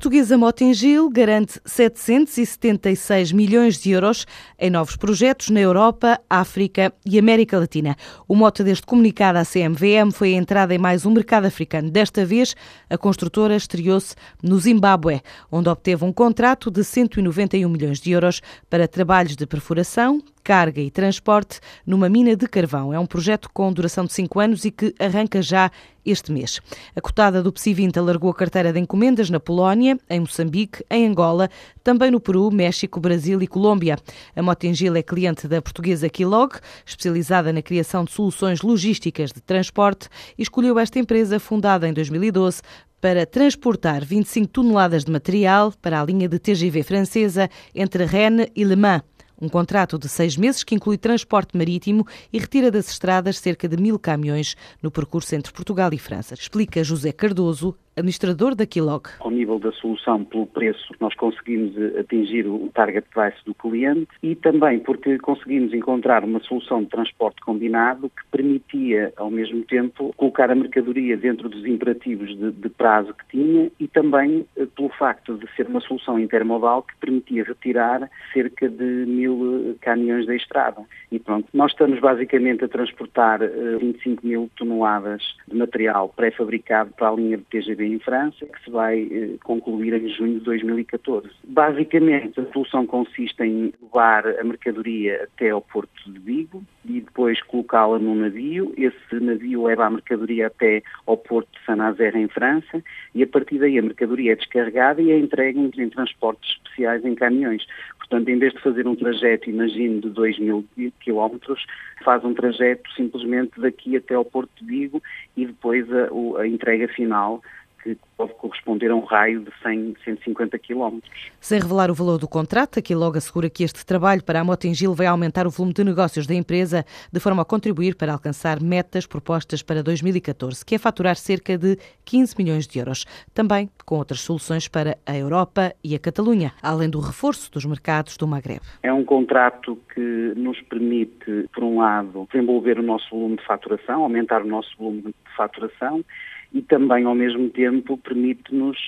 portuguesa Motengil garante 776 milhões de euros em novos projetos na Europa, África e América Latina. O mote deste comunicado à CMVM foi a entrada em mais um mercado africano. Desta vez, a construtora estreou-se no Zimbábue, onde obteve um contrato de 191 milhões de euros para trabalhos de perfuração, carga e transporte numa mina de carvão. É um projeto com duração de 5 anos e que arranca já este mês. A cotada do PSI 20 alargou a carteira de encomendas na Polónia, em Moçambique, em Angola, também no Peru, México, Brasil e Colômbia. A Motengil é cliente da portuguesa Kilog, especializada na criação de soluções logísticas de transporte, e escolheu esta empresa, fundada em 2012, para transportar 25 toneladas de material para a linha de TGV francesa entre Rennes e Le Mans. Um contrato de seis meses que inclui transporte marítimo e retira das estradas cerca de mil caminhões no percurso entre Portugal e França. Explica José Cardoso, administrador da Kilog. Ao nível da solução, pelo preço, nós conseguimos eh, atingir o target price do cliente e também porque conseguimos encontrar uma solução de transporte combinado que permitia, ao mesmo tempo, colocar a mercadoria dentro dos imperativos de, de prazo que tinha e também eh, pelo facto de ser uma solução intermodal que permitia retirar cerca de mil eh, caminhões da estrada. E pronto, nós estamos basicamente a transportar 25 mil toneladas de material pré-fabricado para a linha de TGV em França, que se vai eh, concluir em junho de 2014. Basicamente, a solução consiste em levar a mercadoria até ao porto de Vigo e depois colocá-la num navio. Esse navio leva a mercadoria até ao porto de Saint-Nazaire, em França, e a partir daí a mercadoria é descarregada e é entregue em transportes especiais em caminhões. Portanto, em vez de fazer um trajeto, imagino, de 2 mil quilómetros, faz um trajeto simplesmente daqui até ao Porto de Vigo e depois a, a entrega final que pode corresponder a um raio de 100, 150 km. Sem revelar o valor do contrato, aqui logo assegura que este trabalho para a Motengil vai aumentar o volume de negócios da empresa, de forma a contribuir para alcançar metas propostas para 2014, que é faturar cerca de 15 milhões de euros, também com outras soluções para a Europa e a Catalunha, além do reforço dos mercados do Magreb. É um contrato que nos permite, por um lado, desenvolver o nosso volume de faturação, aumentar o nosso volume de faturação e também, ao mesmo tempo, permite-nos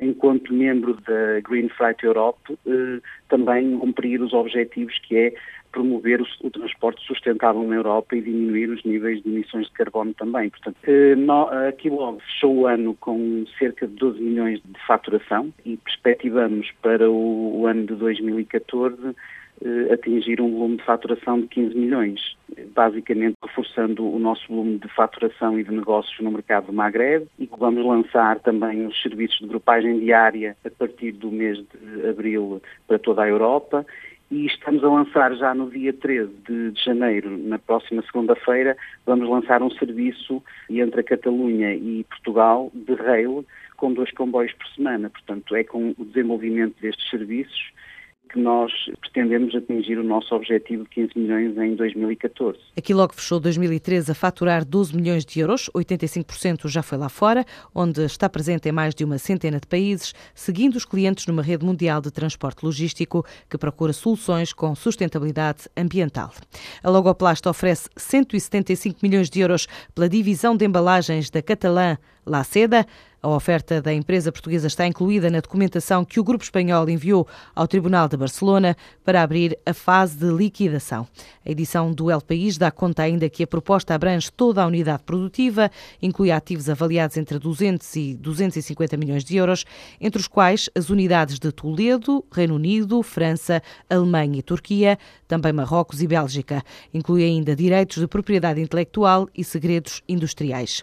enquanto membro da Green Flight Europe, eh, também cumprir os objetivos que é promover o, transporte sustentável na Europa e diminuir os níveis de emissões de carbono também. Portanto, eh, no, a Kilog fechou o ano com cerca de 12 milhões de faturação e perspectivamos para o, o ano de 2014 eh, atingir um volume de faturação de 15 milhões, basicamente reforçando o nosso volume de faturação e de negócios no mercado do Magreb e vamos lançar também os serviços de grupagem diária a partir do mês de abril para toda a Europa e estamos a lançar já no dia 13 de, de janeiro, na próxima segunda-feira, vamos lançar um serviço entre a Catalunha e Portugal de rail com dois comboios por semana. Portanto, é com o desenvolvimento destes serviços que nós pretendemos atingir o nosso objetivo de 15 milhões em 2014. Aqui logo fechou 2013 a faturar 12 milhões de euros, 85% já foi lá fora, onde está presente em mais de uma centena de países, seguindo os clientes numa rede mundial de transporte logístico que procura soluções com sustentabilidade ambiental. A Logoplast oferece 175 milhões de euros pela divisão de embalagens da Catalã La Seda. A oferta da empresa portuguesa está incluída na documentação que o Grupo Espanhol enviou ao Tribunal de Barcelona para abrir a fase de liquidação. A edição do El País dá conta ainda que a proposta abrange toda a unidade produtiva, inclui ativos avaliados entre 200 e 250 milhões de euros, entre os quais as unidades de Toledo, Reino Unido, França, Alemanha e Turquia, também Marrocos e Bélgica. Inclui ainda direitos de propriedade intelectual e segredos industriais.